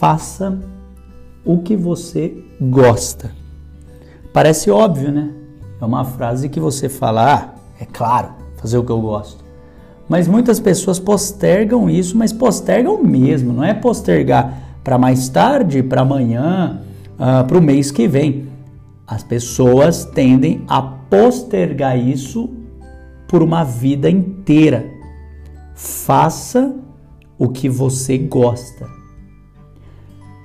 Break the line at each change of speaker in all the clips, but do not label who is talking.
faça o que você gosta. Parece óbvio, né? É uma frase que você fala, ah, é claro, fazer o que eu gosto. Mas muitas pessoas postergam isso, mas postergam mesmo, não é postergar para mais tarde, para amanhã, uh, para o mês que vem. As pessoas tendem a postergar isso por uma vida inteira. Faça o que você gosta.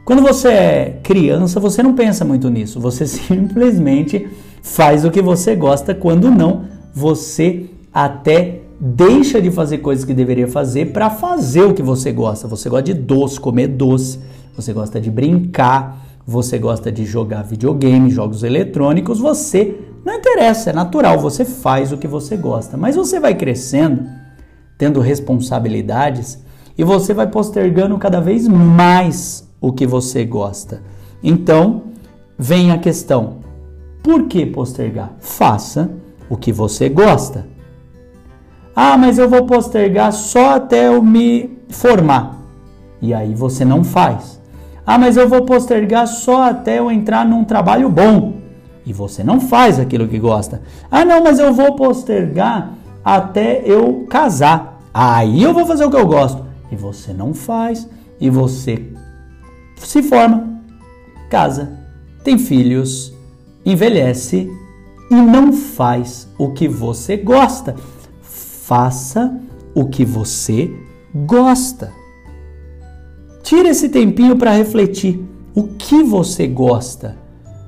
Quando você é criança, você não pensa muito nisso. Você simplesmente faz o que você gosta. Quando não, você até deixa de fazer coisas que deveria fazer para fazer o que você gosta. Você gosta de doce, comer doce, você gosta de brincar, você gosta de jogar videogame, jogos eletrônicos, você não interessa, é natural, você faz o que você gosta. Mas você vai crescendo, tendo responsabilidades, e você vai postergando cada vez mais o que você gosta. Então, vem a questão: por que postergar? Faça o que você gosta. Ah, mas eu vou postergar só até eu me formar. E aí você não faz. Ah, mas eu vou postergar só até eu entrar num trabalho bom e você não faz aquilo que gosta. Ah, não, mas eu vou postergar até eu casar. Aí eu vou fazer o que eu gosto. E você não faz, e você se forma, casa, tem filhos, envelhece e não faz o que você gosta. Faça o que você gosta. Tira esse tempinho para refletir. O que você gosta?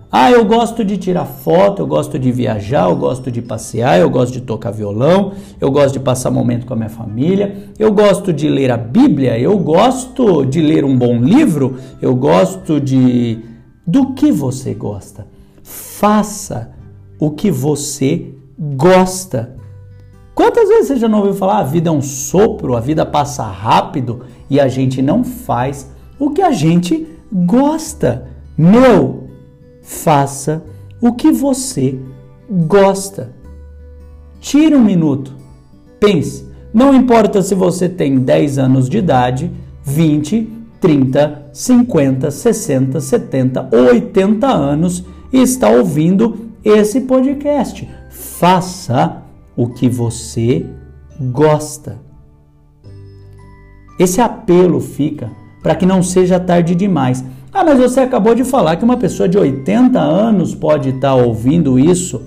Ah, eu gosto de tirar foto, eu gosto de viajar, eu gosto de passear, eu gosto de tocar violão, eu gosto de passar momento com a minha família, eu gosto de ler a Bíblia, eu gosto de ler um bom livro, eu gosto de. Do que você gosta? Faça o que você gosta. Quantas vezes você já não ouviu falar a vida é um sopro, a vida passa rápido e a gente não faz o que a gente gosta? Meu, faça o que você gosta. Tire um minuto, pense. Não importa se você tem 10 anos de idade, 20, 30, 50, 60, 70 ou 80 anos e está ouvindo esse podcast. Faça o que você gosta. Esse apelo fica para que não seja tarde demais. Ah, mas você acabou de falar que uma pessoa de 80 anos pode estar tá ouvindo isso.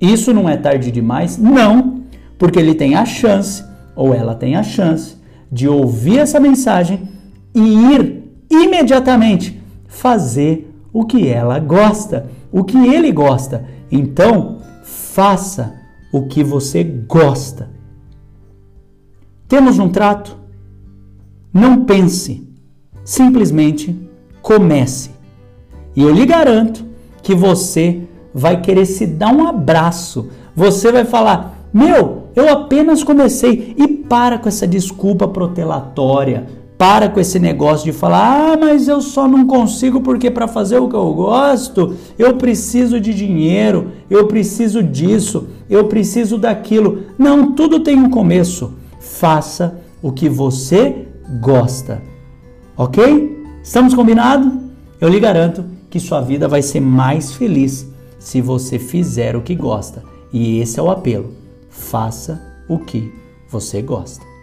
Isso não é tarde demais? Não, porque ele tem a chance, ou ela tem a chance, de ouvir essa mensagem e ir imediatamente fazer o que ela gosta, o que ele gosta. Então, faça o que você gosta. Temos um trato? Não pense, simplesmente comece. E eu lhe garanto que você vai querer se dar um abraço. Você vai falar: Meu, eu apenas comecei. E para com essa desculpa protelatória. Para com esse negócio de falar: Ah, mas eu só não consigo porque para fazer o que eu gosto, eu preciso de dinheiro, eu preciso disso, eu preciso daquilo. Não, tudo tem um começo. Faça o que você gosta. Ok? Estamos combinados? Eu lhe garanto que sua vida vai ser mais feliz se você fizer o que gosta. E esse é o apelo. Faça o que você gosta.